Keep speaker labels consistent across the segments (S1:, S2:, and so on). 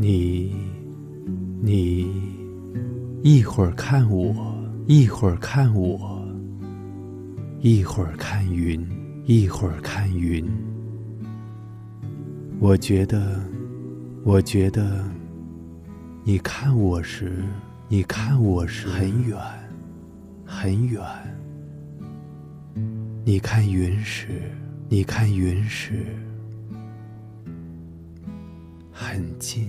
S1: 你，你一会儿看我，一会儿看我，一会儿看云，一会儿看云。我觉得，我觉得，你看我时，你看我时很远，很远。你看云时，你看云时很近，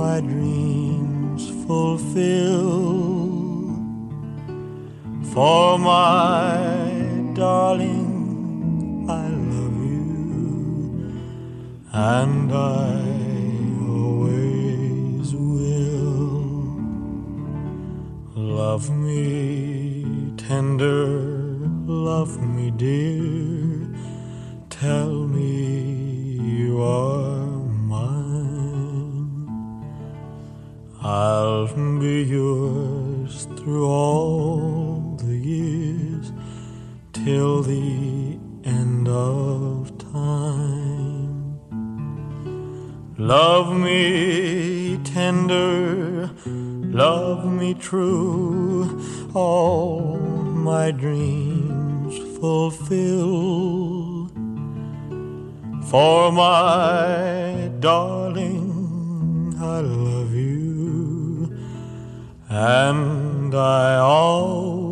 S2: my dreams fulfill. For my darling, I love you, and I always will. Love me tender, love me dear, tell me you are be yours through all the years till the end of time. Love me tender, love me true, all my dreams fulfill. For my darling, I love you, and I always